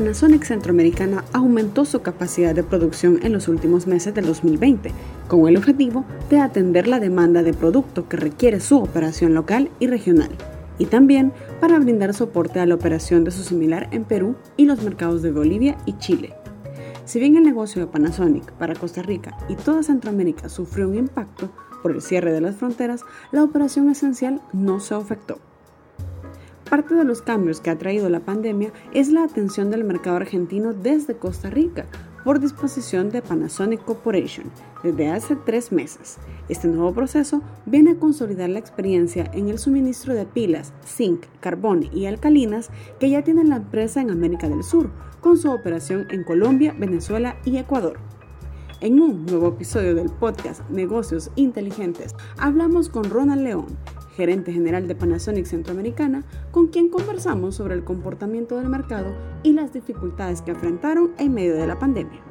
Panasonic Centroamericana aumentó su capacidad de producción en los últimos meses del 2020, con el objetivo de atender la demanda de producto que requiere su operación local y regional, y también para brindar soporte a la operación de su similar en Perú y los mercados de Bolivia y Chile. Si bien el negocio de Panasonic para Costa Rica y toda Centroamérica sufrió un impacto por el cierre de las fronteras, la operación esencial no se afectó. Parte de los cambios que ha traído la pandemia es la atención del mercado argentino desde Costa Rica por disposición de Panasonic Corporation desde hace tres meses. Este nuevo proceso viene a consolidar la experiencia en el suministro de pilas, zinc, carbón y alcalinas que ya tiene la empresa en América del Sur, con su operación en Colombia, Venezuela y Ecuador. En un nuevo episodio del podcast Negocios Inteligentes, hablamos con Ronald León, gerente general de Panasonic Centroamericana, con quien conversamos sobre el comportamiento del mercado y las dificultades que enfrentaron en medio de la pandemia.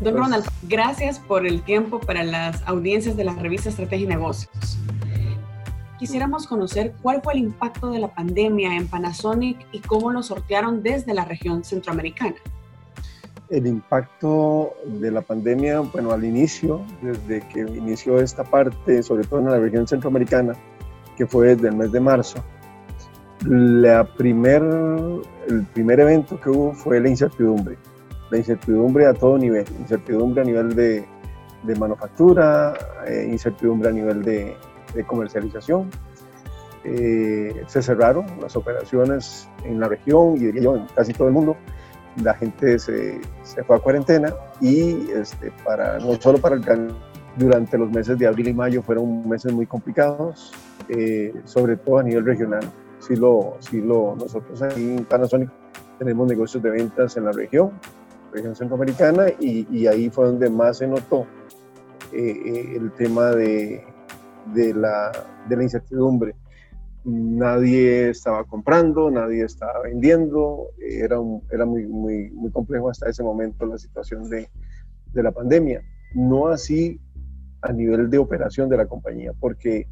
Don pues Ronald, gracias por el tiempo para las audiencias de la revista Estrategia y Negocios. Quisiéramos conocer cuál fue el impacto de la pandemia en Panasonic y cómo lo sortearon desde la región centroamericana. El impacto de la pandemia, bueno, al inicio, desde que inició esta parte, sobre todo en la región centroamericana, que fue desde el mes de marzo, la primer, el primer evento que hubo fue la incertidumbre la incertidumbre a todo nivel, incertidumbre a nivel de, de manufactura, eh, incertidumbre a nivel de, de comercialización. Eh, se cerraron las operaciones en la región y diría yo en casi todo el mundo. La gente se, se fue a cuarentena y este, para, no solo para el durante los meses de abril y mayo fueron meses muy complicados, eh, sobre todo a nivel regional. Sí lo, sí lo, nosotros aquí en Panasonic tenemos negocios de ventas en la región, región centroamericana y, ahí fue donde más se notó eh, eh, el tema de, de, la, de, la, incertidumbre. Nadie estaba comprando, nadie estaba vendiendo, era, era muy, muy, muy complejo hasta ese momento la situación de, de la pandemia. No así a nivel de operación de la compañía, porque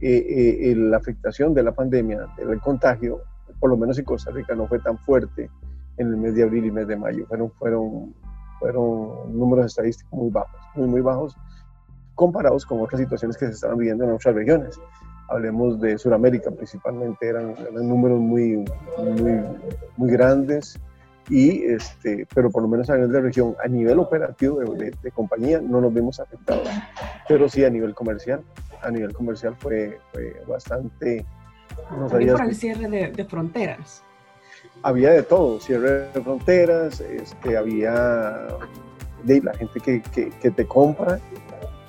eh, la afectación de la pandemia, del contagio, por lo menos en Costa Rica, no fue tan fuerte en el mes de abril y mes de mayo. Fueron, fueron, fueron números estadísticos muy bajos, muy, muy bajos, comparados con otras situaciones que se estaban viviendo en otras regiones. Hablemos de Sudamérica principalmente, eran, números muy, muy, muy grandes, y este, pero por lo menos a nivel de región, a nivel operativo de, de, compañía, no nos vimos afectados, pero sí a nivel comercial. A nivel comercial fue, fue bastante... No por el cierre de, de fronteras había de todo, cierre de fronteras, este, había de la gente que, que, te compra.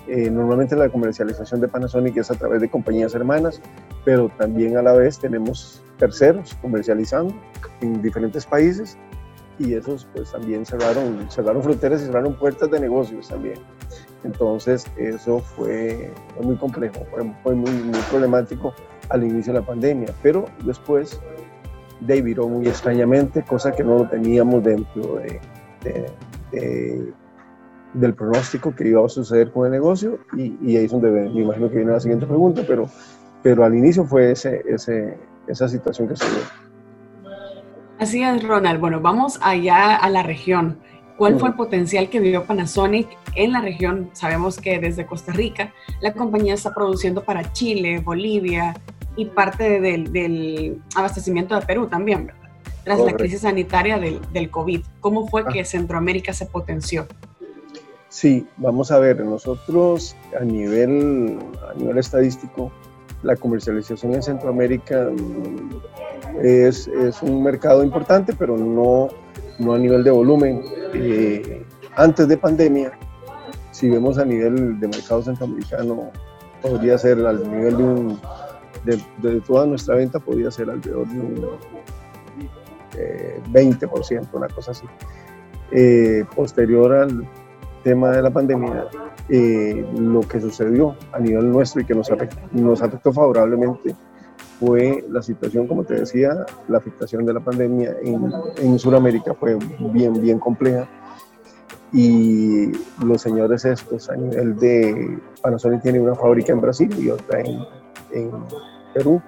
Eh, normalmente la comercialización de Panasonic es a través de compañías hermanas, pero también a la vez tenemos terceros comercializando en diferentes países y esos pues también cerraron, cerraron fronteras y cerraron puertas de negocios también. Entonces eso fue, muy complejo, fue, fue muy, muy problemático al inicio de la pandemia, pero después David viró muy extrañamente, cosa que no lo teníamos dentro de, del pronóstico que iba a suceder con el negocio y, ahí es donde me imagino que viene la siguiente pregunta, pero, pero al inicio fue ese, ese, esa situación que se dio. Así es, Ronald. Bueno, vamos allá a la región. ¿Cuál fue el potencial que vio Panasonic en la región? Sabemos que desde Costa Rica la compañía está produciendo para Chile, Bolivia, y parte del, abastecimiento de Perú también, ¿verdad? Tras la crisis sanitaria del, del COVID. ¿Cómo fue que ah. Centroamérica se potenció? Sí, vamos a ver, nosotros a nivel, a nivel estadístico, la comercialización en Centroamérica mm, es, es un mercado importante, pero no, no a nivel de volumen. Eh, antes de pandemia, si vemos a nivel de mercado centroamericano, podría ser al nivel de un de, toda nuestra venta podía ser alrededor de un 20%, eh, una cosa así. Eh, posterior al tema de la pandemia, eh, lo que sucedió a nivel nuestro y que nos afectó, nos favorablemente fue la situación, como te decía, la afectación de la pandemia en, en Sudamérica fue bien, bien compleja. Y los señores estos a nivel de Panasonic tiene una fábrica en Brasil y otra en, en Perú.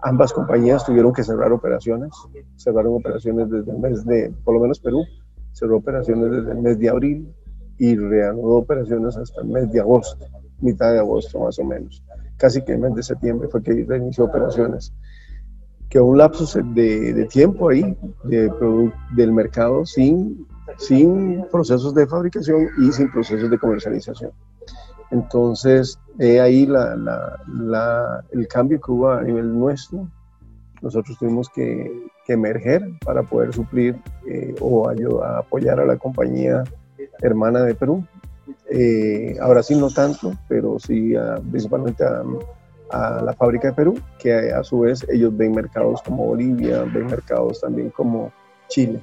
Ambas compañías tuvieron que cerrar operaciones, cerraron operaciones desde el mes de, por lo menos Perú, cerró operaciones desde el mes de abril y reanudó operaciones hasta el mes de agosto, mitad de agosto más o menos casi que el mes de septiembre fue que reinició operaciones. Que un lapso de, de tiempo ahí de del mercado sin, sin procesos de fabricación y sin procesos de comercialización. Entonces, ahí la, la, el cambio que hubo a nivel nuestro. Nosotros tuvimos que, que emerger para poder suplir eh, o ayudar, a apoyar a la compañía hermana de Perú, eh, a Brasil no tanto, pero sí principalmente a, la fábrica de Perú, que a, su vez ellos ven mercados como Bolivia, ven mercados también como Chile.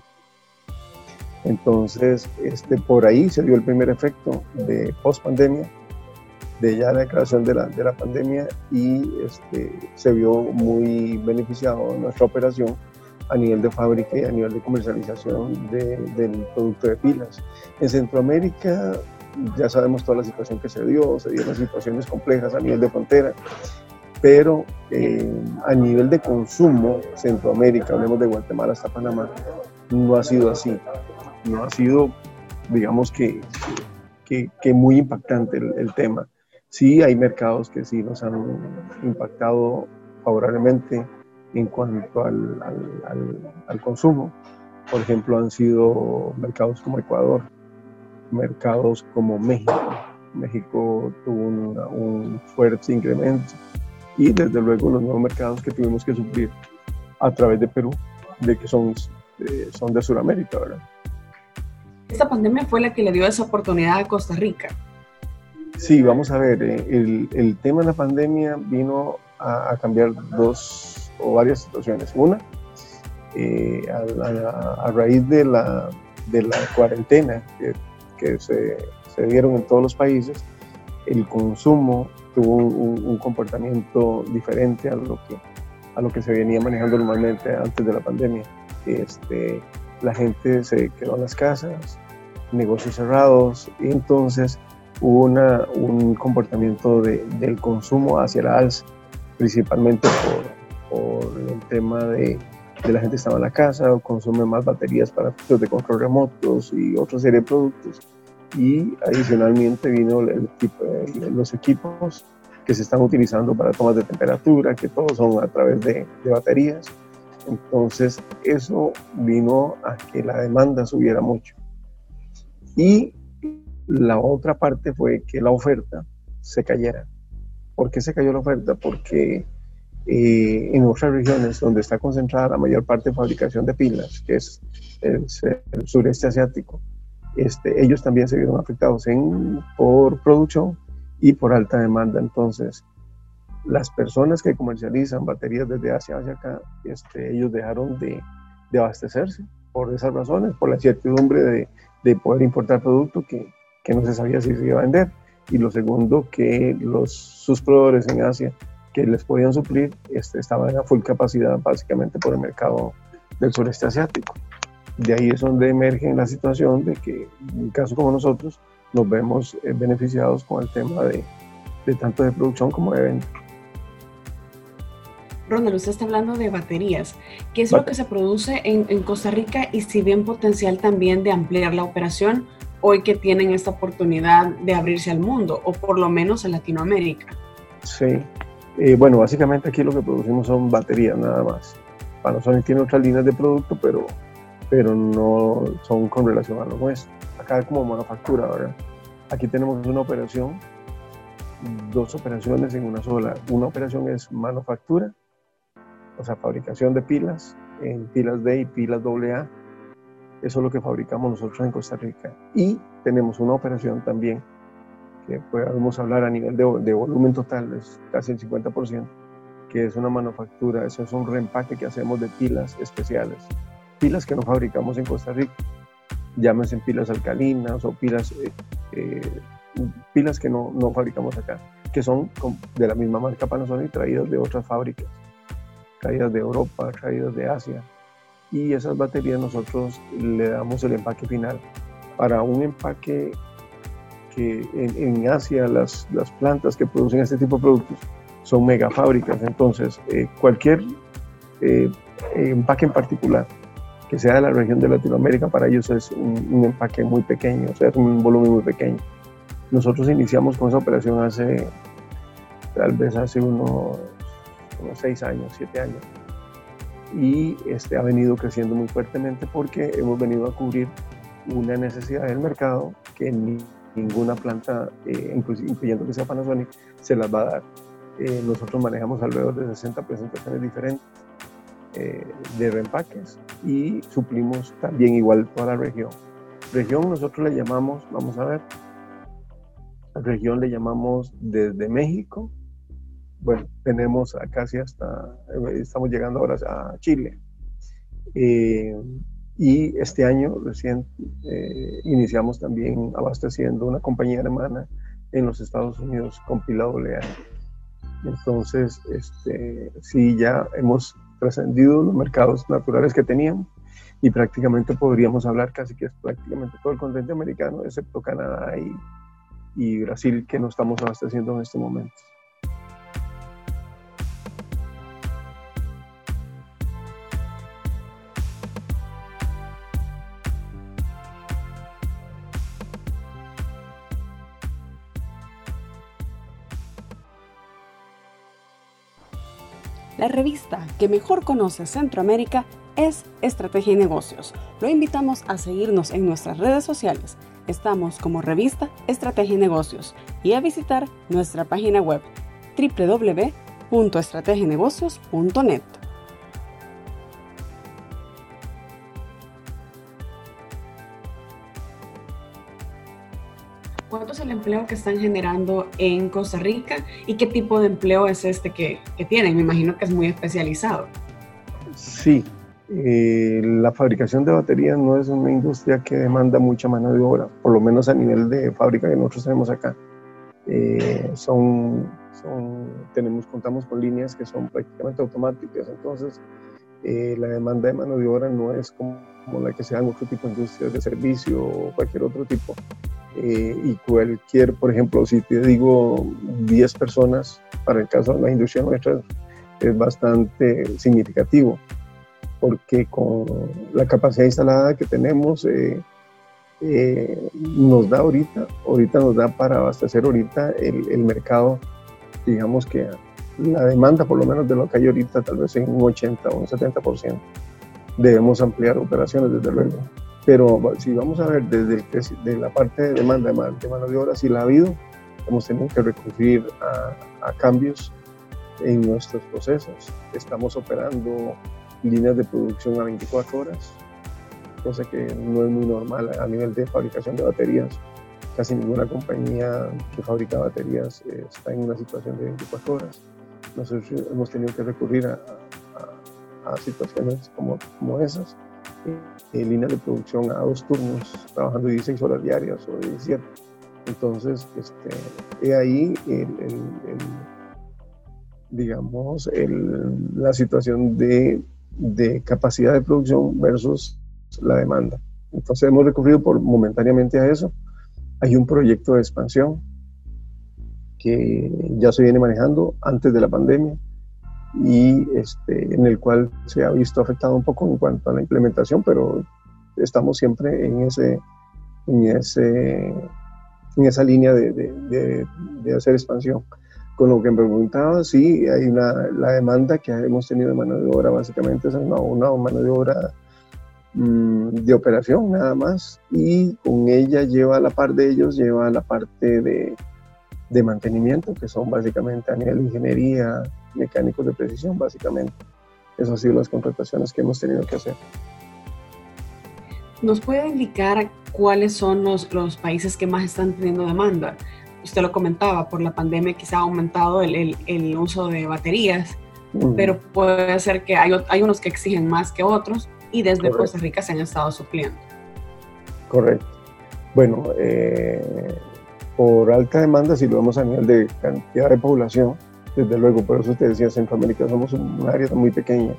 Entonces, este, por ahí se dio el primer efecto de post pandemia, de ya la declaración de la, de la pandemia y este, se vio muy beneficiado nuestra operación a nivel de fábrica y a nivel de comercialización del producto de pilas. En Centroamérica ya sabemos toda la situación que se dio, se dieron situaciones complejas a nivel de frontera, pero eh, a nivel de consumo, Centroamérica, hablemos de Guatemala hasta Panamá, no ha sido así, no ha sido, digamos que, que, muy impactante el, tema. Sí hay mercados que sí nos han impactado favorablemente en cuanto al, al, al consumo. Por ejemplo, han sido mercados como Ecuador, mercados como México. México tuvo un fuerte incremento y desde luego los nuevos mercados que tuvimos que suplir a través de Perú, de que son, eh, son de Sudamérica, ¿verdad? Esta pandemia fue la que le dio esa oportunidad a Costa Rica. Sí, vamos a ver, eh, el, tema de la pandemia vino a, cambiar dos o varias situaciones. Una, eh, a, a, raíz de la, de la cuarentena que que se, se dieron en todos los países, el consumo tuvo un, comportamiento diferente a lo, que, a lo que se venía manejando normalmente antes de la pandemia. Este, la gente se quedó en las casas, negocios cerrados, y entonces hubo una, un comportamiento de, del consumo hacia la alza, principalmente por, por el tema de, de, la gente estaba en la casa, o consume más baterías para efectos de control remotos y otra serie de productos y adicionalmente vino el, los equipos que se están utilizando para tomas de temperatura, que todos son a través de, baterías. Entonces eso vino a que la demanda subiera mucho. Y la otra parte fue que la oferta se cayera. ¿Por qué se cayó la oferta? Porque eh, en otras regiones donde está concentrada la mayor parte de fabricación de pilas, que es el sureste asiático, este, ellos también se vieron afectados por producción y por alta demanda. Entonces, las personas que comercializan baterías desde Asia hacia acá, este, ellos dejaron de, de, abastecerse por esas razones, por la incertidumbre de, de poder importar producto que, que, no se sabía si se iba a vender. Y lo segundo, que los, sus proveedores en Asia que les podían suplir este, estaban a full capacidad básicamente por el mercado del sureste asiático de ahí es donde emerge la situación de que en un caso como nosotros nos vemos eh, beneficiados con el tema de, de tanto de producción como de venta. Ronald, usted está hablando de baterías. ¿Qué es lo que se produce en, en, Costa Rica y si bien potencial también de ampliar la operación hoy que tienen esta oportunidad de abrirse al mundo o por lo menos a Latinoamérica? Sí, eh, bueno, básicamente aquí lo que producimos son baterías nada más. Panasonic tiene otras líneas de producto, pero pero no son con relación a lo nuestro. Acá como manufactura, ¿verdad? Aquí tenemos una operación, dos operaciones en una sola. Una operación es manufactura, o sea, fabricación de pilas, en pilas D y pilas AA. Eso es lo que fabricamos nosotros en Costa Rica. Y tenemos una operación también, que podemos hablar a nivel de, de volumen total, es casi el 50%, que es una manufactura, eso es un reempaque que hacemos de pilas especiales pilas que no fabricamos en Costa Rica, llámense pilas alcalinas o pilas, eh, eh, pilas que no, no, fabricamos acá, que son de la misma marca Panasonic traídas de otras fábricas. traídas de Europa, traídas de Asia. Y esas baterías nosotros le damos el empaque final. Para un empaque que en, Asia las, las, plantas que producen este tipo de productos son megafábricas, entonces eh, cualquier eh, empaque en particular que sea de la región de Latinoamérica, para ellos es un, empaque muy pequeño, o sea, es un volumen muy pequeño. Nosotros iniciamos con esa operación hace, tal vez hace unos, unos seis años, siete años, y este, ha venido creciendo muy fuertemente porque hemos venido a cubrir una necesidad del mercado que ni, ninguna planta, eh, incluyendo que sea Panasonic, se las va a dar. Eh, nosotros manejamos alrededor de 60 presentaciones diferentes eh, de reempaques y suplimos también igual toda la región. Región nosotros le llamamos, vamos a ver, región le llamamos desde México, bueno, tenemos casi hasta, eh, estamos llegando ahora a Chile. Eh, y este año recién iniciamos también abasteciendo una compañía alemana en los Estados Unidos con pila Entonces, este, sí, ya hemos trascendido los mercados naturales que teníamos y prácticamente podríamos hablar casi que es prácticamente todo el continente americano, excepto Canadá y, y Brasil, que no estamos abasteciendo en este momento. La revista que mejor conoce Centroamérica es Estrategia y Negocios. Lo invitamos a seguirnos en nuestras redes sociales. Estamos como revista Estrategia y Negocios y a visitar nuestra página web www.estrategienegocios.net. el empleo que están generando en Costa Rica y qué tipo de empleo es este que, tienen? Me imagino que es muy especializado. Sí, eh, la fabricación de baterías no es una industria que demanda mucha mano de obra, por lo menos a nivel de fábrica que nosotros tenemos acá. Eh, son, tenemos, contamos con líneas que son prácticamente automáticas, entonces eh, la demanda de mano de obra no es como, la que se da en otro tipo de industrias de servicio o cualquier otro tipo. Eh, y cualquier, por ejemplo, si te digo 10 personas, para el caso de la industria nuestra, es bastante significativo, porque con la capacidad instalada que tenemos, eh, eh, nos da ahorita, ahorita nos da para abastecer ahorita el, el, mercado, digamos que la demanda por lo menos de lo que hay ahorita, tal vez en un 80 o un 70%. Debemos ampliar operaciones, desde luego. Pero si vamos a ver desde el, de la parte de demanda de mano de obra, si la ha habido, hemos tenido que recurrir a, cambios en nuestros procesos. Estamos operando líneas de producción a 24 horas, cosa que no es muy normal a nivel de fabricación de baterías. Casi ninguna compañía que fabrica baterías eh, está en una situación de 24 horas. Nosotros hemos tenido que recurrir a, a situaciones como, como esas en línea de producción a dos turnos, trabajando 16 horas diarias o 17. Entonces, este, he ahí el, digamos, la situación de, de, capacidad de producción versus la demanda. Entonces, hemos recurrido por, momentáneamente a eso. Hay un proyecto de expansión que ya se viene manejando antes de la pandemia y este, en el cual se ha visto afectado un poco en cuanto a la implementación, pero estamos siempre en, ese, en, ese, en esa línea de, de, de, hacer expansión. Con lo que me preguntaba, sí, hay una, la demanda que hemos tenido de mano de obra, básicamente es una, una mano de obra mm, de operación nada más, y con ella lleva a la par de ellos, lleva la parte de, de mantenimiento, que son básicamente a nivel de ingeniería, mecánicos de precisión, básicamente. Esas han sido las contrataciones que hemos tenido que hacer. ¿Nos puede indicar cuáles son los, los países que más están teniendo demanda? Usted lo comentaba, por la pandemia quizá ha aumentado el, el, uso de baterías, pero puede ser que hay, hay, unos que exigen más que otros y desde Costa Rica se han estado supliendo. Correcto. Bueno, eh, por alta demanda, si lo vemos a nivel de cantidad de población, desde luego, por eso te decía, Centroamérica somos un área muy pequeña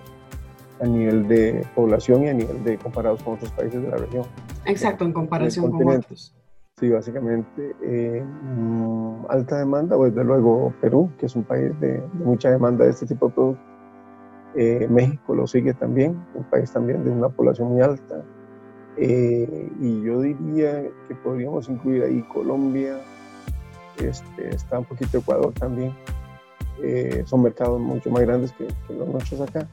a nivel de población y a nivel de comparados con otros países de la región. Exacto, en comparación con otros. Sí, básicamente eh, mm, alta demanda, pues desde luego Perú, que es un país de, mucha demanda de este tipo de productos. Eh, México lo sigue también, un país también de una población muy alta. Eh, y yo diría que podríamos incluir ahí Colombia, este, está un poquito Ecuador también. son mercados mucho más grandes que, los nuestros acá.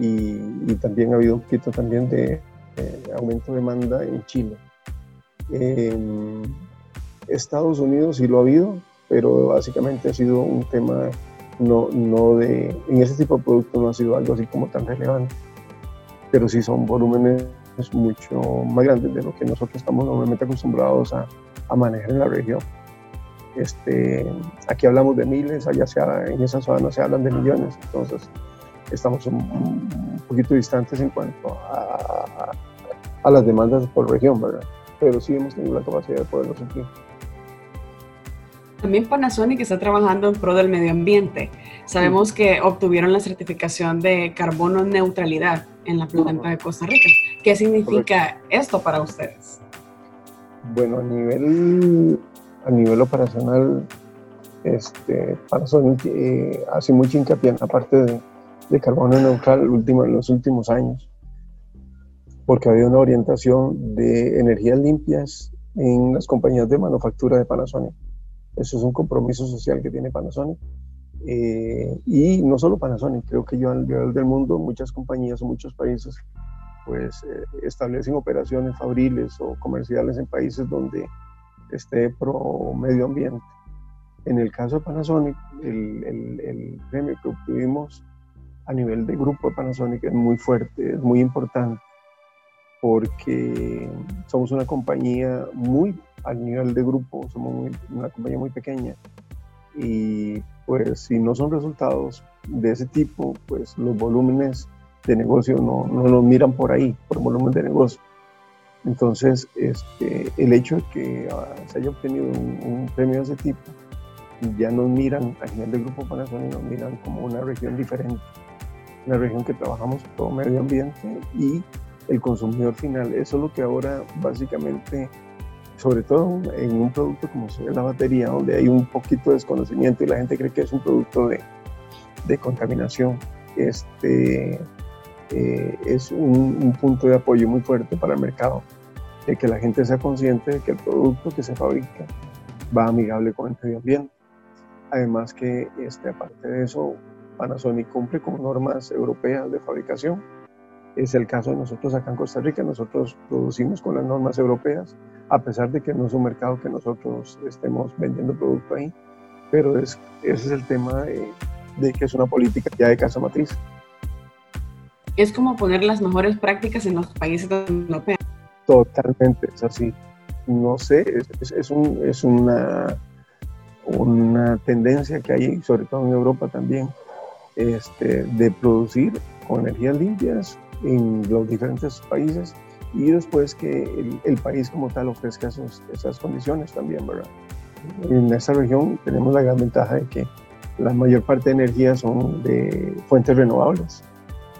Y, y, también ha habido un poquito también de aumento de demanda en Chile. En Estados Unidos sí lo ha habido, pero básicamente ha sido un tema no, no de, en ese tipo de productos no ha sido algo así como tan relevante, pero sí son volúmenes mucho más grandes de lo que nosotros estamos normalmente acostumbrados a, a manejar en la región. Este, aquí hablamos de miles, allá se, en esa zona se hablan de millones, entonces estamos un, poquito distantes en cuanto a, a, las demandas por región, ¿verdad? pero sí hemos tenido la capacidad de poderlo suplir. También Panasonic está trabajando en pro del medio ambiente. Sabemos que obtuvieron la certificación de carbono neutralidad en la planta de Costa Rica. ¿Qué significa esto para ustedes? Bueno, a nivel, a nivel operacional, este, Panasonic eh, hace mucho hincapié en la parte de, de carbono neutral último, en los últimos años porque había una orientación de energías limpias en las compañías de manufactura de Panasonic. Eso es un compromiso social que tiene Panasonic. Eh, y no solo Panasonic, creo que yo nivel del mundo muchas compañías o muchos países pues eh, establecen operaciones fabriles o comerciales en países donde esté pro medio ambiente. En el caso de Panasonic, el, el, premio que obtuvimos a nivel de grupo de Panasonic es muy fuerte, es muy importante porque somos una compañía muy al nivel de grupo, somos una compañía muy pequeña y pues si no son resultados de ese tipo, pues los volúmenes de negocio no, no los miran por ahí, por volumen de negocio. Entonces, este, el hecho de que ah, se haya obtenido un, premio de ese tipo, ya nos miran, a nivel del Grupo Panasonic, nos miran como una región diferente, una región que trabajamos todo medio ambiente y el consumidor final. Eso es lo que ahora básicamente, sobre todo en un producto como la batería, donde hay un poquito de desconocimiento y la gente cree que es un producto de, de contaminación, este, eh, es un, punto de apoyo muy fuerte para el mercado, de que la gente sea consciente de que el producto que se fabrica va amigable con el medio ambiente. Además que, este, aparte de eso, Panasonic cumple con normas europeas de fabricación es el caso de nosotros acá en Costa Rica. Nosotros producimos con las normas europeas, a pesar de que no es un mercado que nosotros estemos vendiendo producto ahí. Pero es, ese es el tema de, que es una política ya de casa matriz. Es como poner las mejores prácticas en los países europeos. Totalmente, es así. No sé, es, es, un, es una, una tendencia que hay, sobre todo en Europa también, este, de producir con energías limpias en los diferentes países y después que el, país como tal ofrezca esas condiciones también, ¿verdad? En esta región tenemos la gran ventaja de que la mayor parte de energía son de fuentes renovables.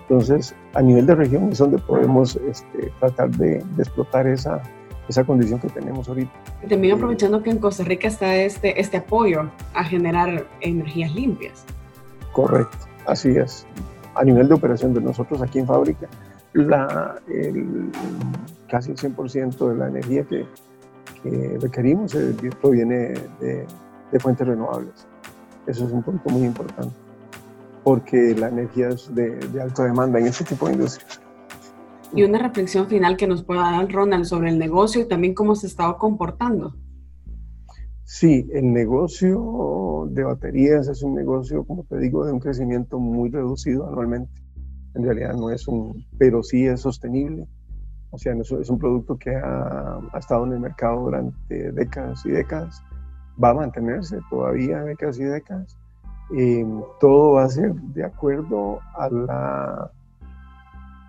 Entonces, a nivel de región es donde podemos este, tratar de, explotar esa, esa condición que tenemos ahorita. También aprovechando que en Costa Rica está este, este apoyo a generar energías limpias. Correcto, así es a nivel de operación de nosotros aquí en fábrica, la, el, casi el 100% de la energía que, requerimos proviene de, fuentes renovables. Eso es un punto muy importante, porque la energía es de, de alta demanda en este tipo de industria. Y una reflexión final que nos pueda dar Ronald sobre el negocio y también cómo se estaba comportando. Sí, el negocio de baterías es un negocio, como te digo, de un crecimiento muy reducido anualmente. En realidad no es un, pero sí es sostenible. O sea, es un producto que ha, estado en el mercado durante décadas y décadas. Va a mantenerse todavía décadas y décadas. Todo va a ser de acuerdo a la,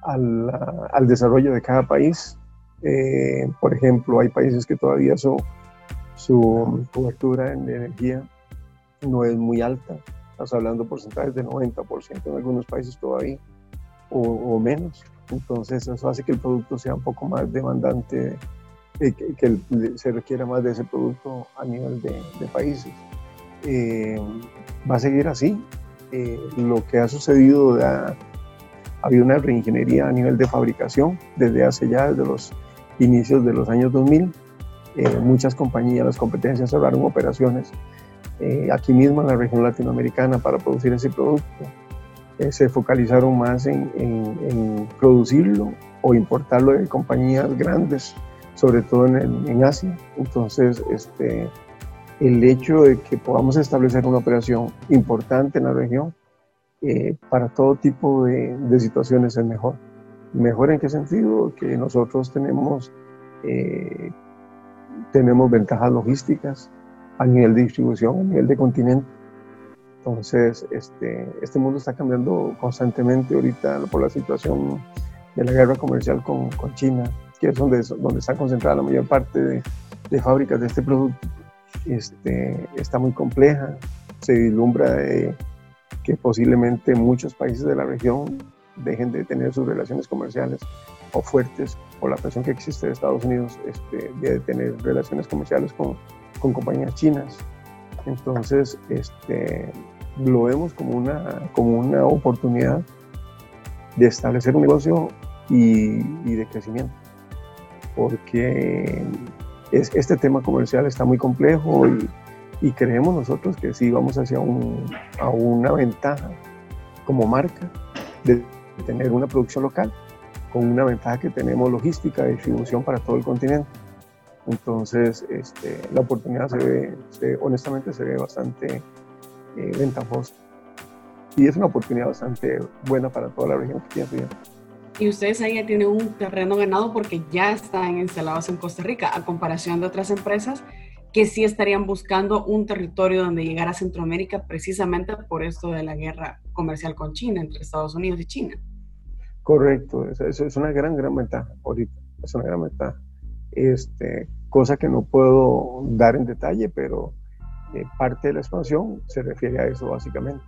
al desarrollo de cada país. Eh, por ejemplo, hay países que todavía son su cobertura en energía no es muy alta. Estamos hablando de porcentajes de 90% en algunos países todavía, o, menos. Entonces eso hace que el producto sea un poco más demandante, eh, que, se requiera más de ese producto a nivel de, países. Eh, va a seguir así. Eh, lo que ha sucedido, ha, habido una reingeniería a nivel de fabricación desde hace ya, desde los inicios de los años 2000. muchas compañías, las competencias cerraron operaciones aquí mismo en la región latinoamericana para producir ese producto eh, se focalizaron más en, producirlo o importarlo de compañías grandes, sobre todo en, en, Asia. Entonces, este, el hecho de que podamos establecer una operación importante en la región eh, para todo tipo de, de, situaciones es mejor. ¿Mejor en qué sentido? Que nosotros tenemos, eh, tenemos ventajas logísticas a nivel de distribución, a nivel de continente entonces, este, este mundo está cambiando constantemente ahorita por la situación de la guerra comercial con, con China, que es donde, donde está concentrada la mayor parte de, de fábricas de este producto. Este, está muy compleja, se vislumbra que posiblemente muchos países de la región dejen de tener sus relaciones comerciales o fuertes por la presión que existe de Estados Unidos este, de tener relaciones comerciales con, con compañías chinas. Entonces, este, lo vemos como una, como una oportunidad de establecer un negocio y, de crecimiento, porque es, este tema comercial está muy complejo y, creemos nosotros que sí vamos hacia una ventaja como marca de tener una producción local, con una ventaja que tenemos logística, distribución para todo el continente. Entonces, este, la oportunidad se ve, honestamente se ve bastante eh, ventajosa. Y es una oportunidad bastante buena para toda la región que tiene Y ustedes ahí ya tienen un terreno ganado porque ya están instalados en Costa Rica, a comparación de otras empresas que sí estarían buscando un territorio donde llegar a Centroamérica precisamente por esto de la guerra comercial con China, entre Estados Unidos y China. Correcto, eso, es una gran, gran ventaja ahorita, es una gran ventaja. Este, cosa que no puedo dar en detalle, pero eh, parte de la expansión se refiere a eso básicamente,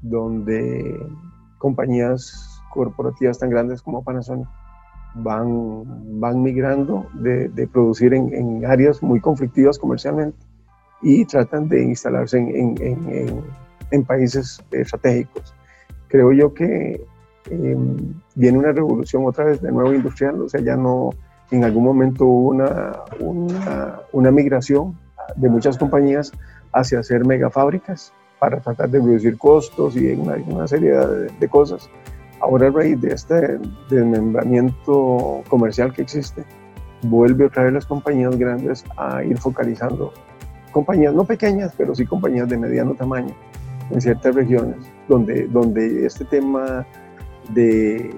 donde compañías corporativas tan grandes como Panasonic van, van migrando de, de producir en, en, áreas muy conflictivas comercialmente y tratan de instalarse en, en, en países estratégicos. Creo yo que em, viene una revolución otra vez de nuevo industrial, o sea, ya no, en algún momento hubo una, una, una migración de muchas compañías hacia hacer megafábricas para tratar de reducir costos y una, una serie de, cosas. Ahora a raíz de este desmembramiento comercial que existe, vuelve otra vez las compañías grandes a ir focalizando compañías no pequeñas, pero sí compañías de mediano tamaño en ciertas regiones donde, donde este tema de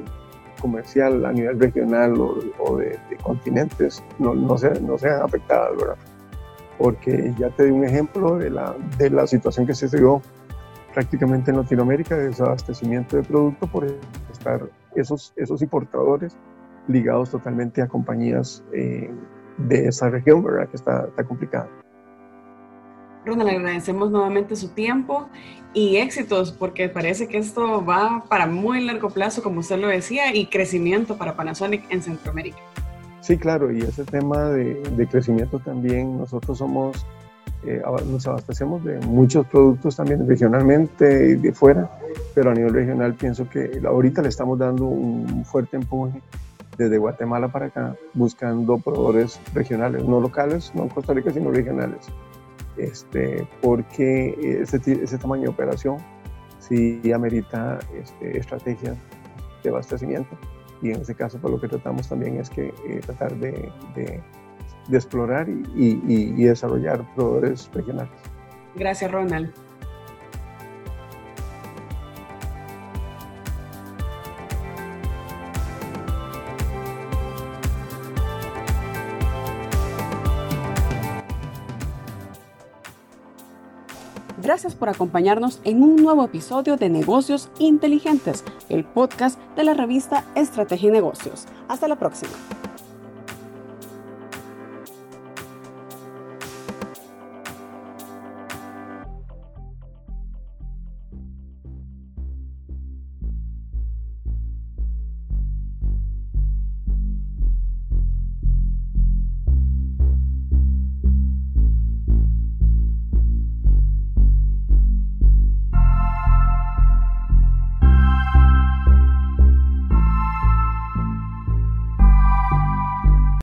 comercial a nivel regional o, de, continentes no, no, se, no sean afectadas, ¿verdad? porque ya te di un ejemplo de la, de la situación que se dio prácticamente en Latinoamérica de desabastecimiento de producto por estar esos, esos importadores ligados totalmente a compañías eh, de esa región, ¿verdad? Que está, está complicada. Ronald, agradecemos nuevamente su tiempo y éxitos, porque parece que esto va para muy largo plazo, como usted lo decía, y crecimiento para Panasonic en Centroamérica. Sí, claro, y ese tema de, crecimiento también, nosotros somos, eh, nos abastecemos de muchos productos también regionalmente y de fuera, pero a nivel regional pienso que ahorita le estamos dando un fuerte empuje desde Guatemala para acá, buscando proveedores regionales, no locales, no en Costa Rica, sino regionales, este, porque ese, tamaño de operación sí amerita este, estrategias de abastecimiento. Y en ese caso pues, lo que tratamos también es que eh, tratar de, de, explorar y, desarrollar proveedores regionales. Gracias, Ronald. Gracias por acompañarnos en un nuevo episodio de Negocios Inteligentes, el podcast de la revista Estrategia y Negocios. Hasta la próxima.